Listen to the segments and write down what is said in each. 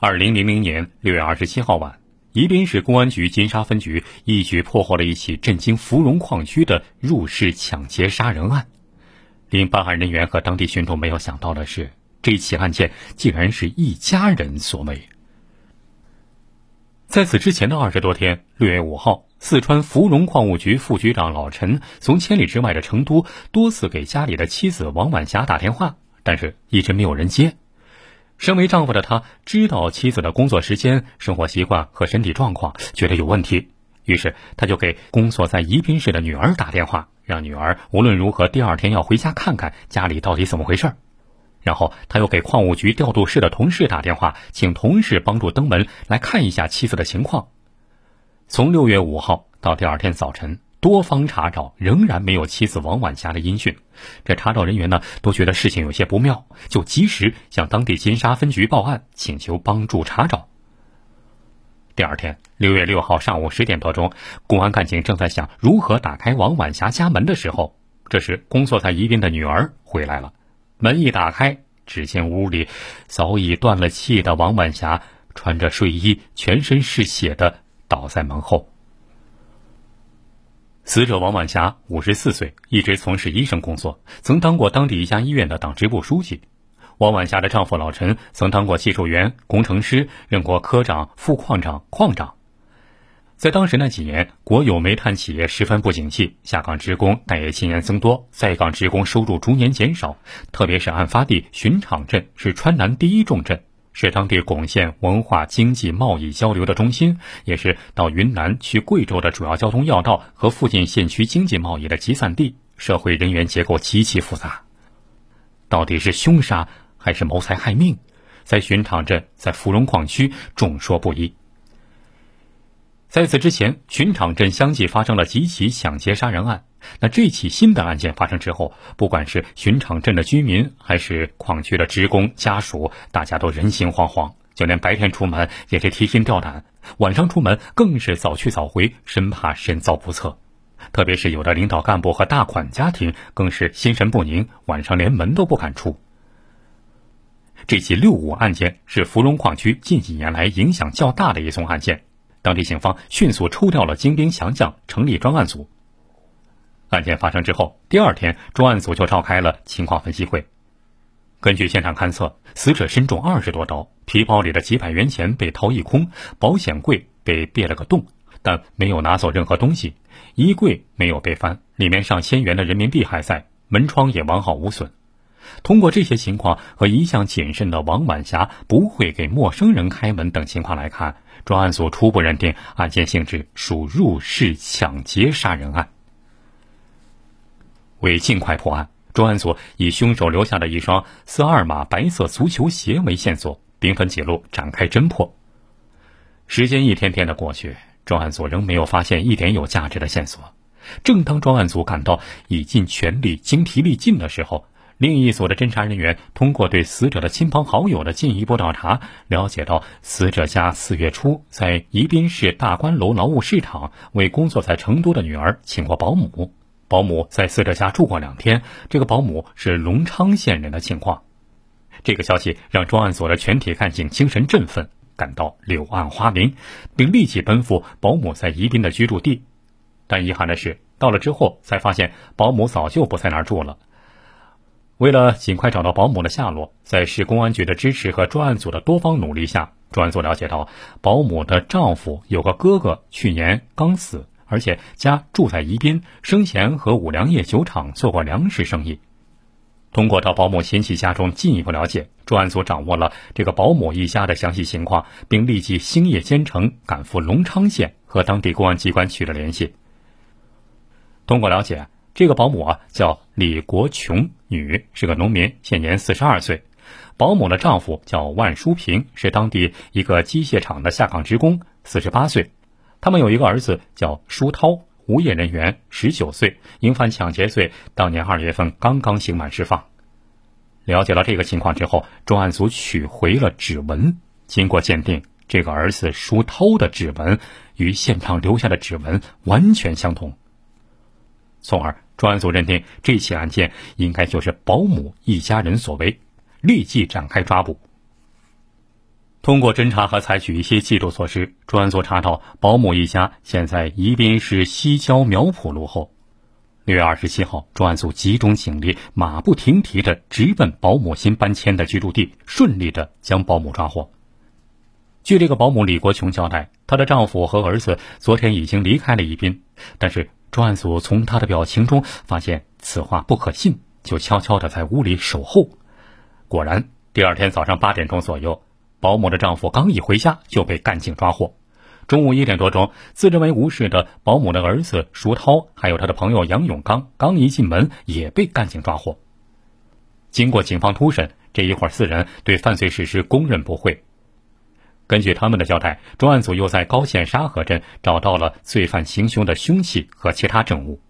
二零零零年六月二十七号晚，宜宾市公安局金沙分局一举破获了一起震惊芙蓉矿区的入室抢劫杀人案。令办案人员和当地群众没有想到的是，这起案件竟然是一家人所为。在此之前的二十多天，六月五号，四川芙蓉矿务局副局长老陈从千里之外的成都多次给家里的妻子王晚霞打电话，但是一直没有人接。身为丈夫的他，知道妻子的工作时间、生活习惯和身体状况，觉得有问题，于是他就给工作在宜宾市的女儿打电话，让女儿无论如何第二天要回家看看家里到底怎么回事然后他又给矿务局调度室的同事打电话，请同事帮助登门来看一下妻子的情况。从六月五号到第二天早晨。多方查找，仍然没有妻子王晚霞的音讯。这查找人员呢，都觉得事情有些不妙，就及时向当地金沙分局报案，请求帮助查找。第二天，六月六号上午十点多钟，公安干警正在想如何打开王晚霞家门的时候，这时工作在宜宾的女儿回来了。门一打开，只见屋里早已断了气的王晚霞，穿着睡衣，全身是血的倒在门后。死者王晚霞五十四岁，一直从事医生工作，曾当过当地一家医院的党支部书记。王晚霞的丈夫老陈曾当过技术员、工程师，任过科长、副矿长、矿长。在当时那几年，国有煤炭企业十分不景气，下岗职工但也今年增多，在岗职工收入逐年减少。特别是案发地巡场镇是川南第一重镇。是当地巩县文化、经济、贸易交流的中心，也是到云南去贵州的主要交通要道和附近县区经济贸易的集散地。社会人员结构极其复杂，到底是凶杀还是谋财害命，在巡场镇、在芙蓉矿区众说不一。在此之前，巡场镇相继发生了几起抢劫杀人案。那这起新的案件发生之后，不管是巡场镇的居民，还是矿区的职工家属，大家都人心惶惶。就连白天出门也是提心吊胆，晚上出门更是早去早回，生怕身遭不测。特别是有的领导干部和大款家庭，更是心神不宁，晚上连门都不敢出。这起六五案件是芙蓉矿区近几年来影响较大的一宗案件。当地警方迅速抽调了精兵强将，成立专案组。案件发生之后，第二天，专案组就召开了情况分析会。根据现场勘测，死者身中二十多刀，皮包里的几百元钱被掏一空，保险柜被别了个洞，但没有拿走任何东西，衣柜没有被翻，里面上千元的人民币还在，门窗也完好无损。通过这些情况和一向谨慎的王晚霞不会给陌生人开门等情况来看，专案组初步认定案件性质属入室抢劫杀人案。为尽快破案，专案组以凶手留下的一双四二码白色足球鞋为线索，兵分几路展开侦破。时间一天天的过去，专案组仍没有发现一点有价值的线索。正当专案组感到已尽全力、精疲力尽的时候，另一组的侦查人员通过对死者的亲朋好友的进一步调查，了解到死者家四月初在宜宾市大观楼劳务市场为工作在成都的女儿请过保姆，保姆在死者家住过两天，这个保姆是隆昌县人的情况。这个消息让专案组的全体干警精神振奋，感到柳暗花明，并立即奔赴保姆在宜宾的居住地。但遗憾的是，到了之后才发现保姆早就不在那儿住了。为了尽快找到保姆的下落，在市公安局的支持和专案组的多方努力下，专案组了解到，保姆的丈夫有个哥哥，去年刚死，而且家住在宜宾，生前和五粮液酒厂做过粮食生意。通过到保姆亲戚家中进一步了解，专案组掌握了这个保姆一家的详细情况，并立即星夜兼程赶赴隆昌县和当地公安机关取得联系。通过了解。这个保姆啊叫李国琼，女，是个农民，现年四十二岁。保姆的丈夫叫万书平，是当地一个机械厂的下岗职工，四十八岁。他们有一个儿子叫舒涛，无业人员，十九岁，因犯抢劫罪，当年二月份刚刚刑满释放。了解到这个情况之后，专案组取回了指纹，经过鉴定，这个儿子舒涛的指纹与现场留下的指纹完全相同，从而。专案组认定这起案件应该就是保姆一家人所为，立即展开抓捕。通过侦查和采取一些技术措施，专案组查到保姆一家现在宜宾市西郊苗圃路后。六月二十七号，专案组集中警力，马不停蹄地直奔保姆新搬迁的居住地，顺利地将保姆抓获。据这个保姆李国琼交代，她的丈夫和儿子昨天已经离开了宜宾，但是专案组从她的表情中发现此话不可信，就悄悄地在屋里守候。果然，第二天早上八点钟左右。保姆的丈夫刚一回家就被干警抓获。中午一点多钟，自认为无事的保姆的儿子舒涛，还有他的朋友杨永刚，刚一进门也被干警抓获。经过警方突审，这一伙四人对犯罪事实供认不讳。根据他们的交代，专案组又在高县沙河镇找到了罪犯行凶的凶器和其他证物。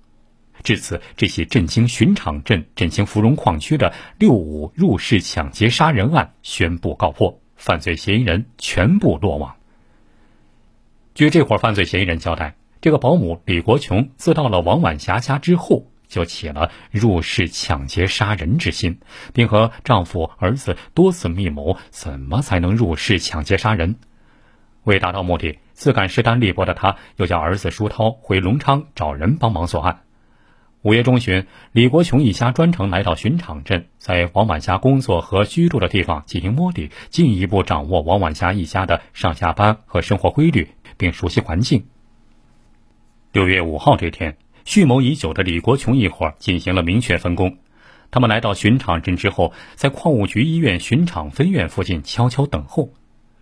至此，这起震惊寻场镇、震惊芙蓉矿区的六五入室抢劫杀人案宣布告破。犯罪嫌疑人全部落网。据这伙犯罪嫌疑人交代，这个保姆李国琼自到了王晚霞家之后，就起了入室抢劫杀人之心，并和丈夫、儿子多次密谋，怎么才能入室抢劫杀人。为达到目的，自感势单力薄的他，又叫儿子舒涛回隆昌找人帮忙作案。五月中旬，李国琼一家专程来到巡场镇，在王晚霞工作和居住的地方进行摸底，进一步掌握王晚霞一家的上下班和生活规律，并熟悉环境。六月五号这天，蓄谋已久的李国琼一伙进行了明确分工。他们来到巡场镇之后，在矿务局医院巡场分院附近悄悄等候。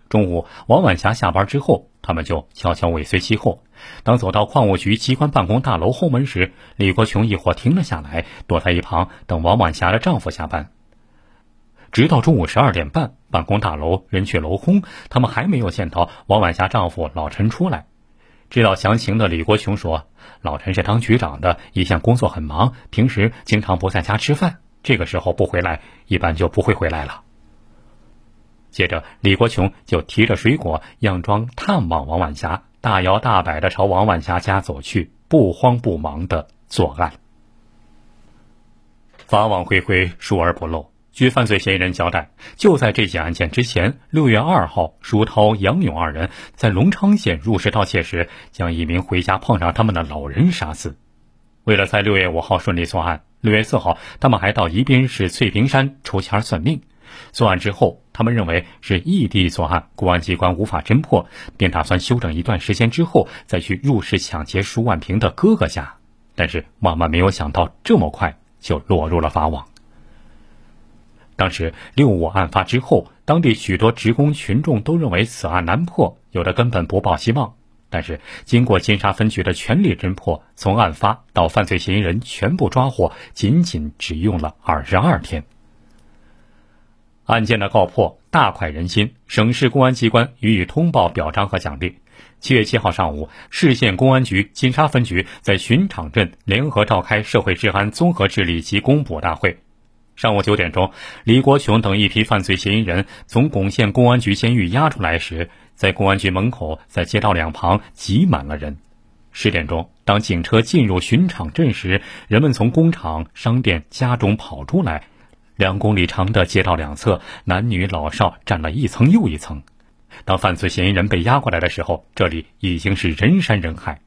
中午，王晚霞下班之后，他们就悄悄尾随其后。当走到矿务局机关办公大楼后门时，李国琼一伙停了下来，躲在一旁等王晚霞的丈夫下班。直到中午十二点半，办公大楼人去楼空，他们还没有见到王晚霞丈夫老陈出来。知道详情的李国琼说：“老陈是当局长的，一向工作很忙，平时经常不在家吃饭，这个时候不回来，一般就不会回来了。”接着，李国琼就提着水果，佯装探望王晚霞，大摇大摆的朝王晚霞家走去，不慌不忙的作案。法网恢恢，疏而不漏。据犯罪嫌疑人交代，就在这起案件之前，六月二号，舒涛、杨勇二人在隆昌县入室盗窃时，将一名回家碰上他们的老人杀死。为了在六月五号顺利作案，六月四号，他们还到宜宾市翠屏山抽签算命。作案之后，他们认为是异地作案，公安机关无法侦破，便打算休整一段时间之后再去入室抢劫舒万平的哥哥家。但是万万没有想到，这么快就落入了法网。当时六五案发之后，当地许多职工群众都认为此案难破，有的根本不抱希望。但是经过金沙分局的全力侦破，从案发到犯罪嫌疑人全部抓获，仅仅只用了二十二天。案件的告破大快人心，省市公安机关予以通报表彰和奖励。七月七号上午，市县公安局金沙分局在巡场镇联合召开社会治安综合治理及公补大会。上午九点钟，李国雄等一批犯罪嫌疑人从巩县公安局监狱押出来时，在公安局门口，在街道两旁挤满了人。十点钟，当警车进入巡场镇时，人们从工厂、商店、家中跑出来。两公里长的街道两侧，男女老少站了一层又一层。当犯罪嫌疑人被押过来的时候，这里已经是人山人海。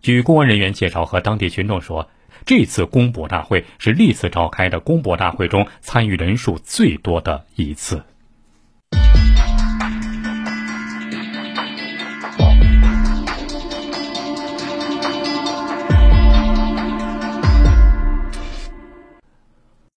据公安人员介绍和当地群众说，这次公捕大会是历次召开的公捕大会中参与人数最多的一次。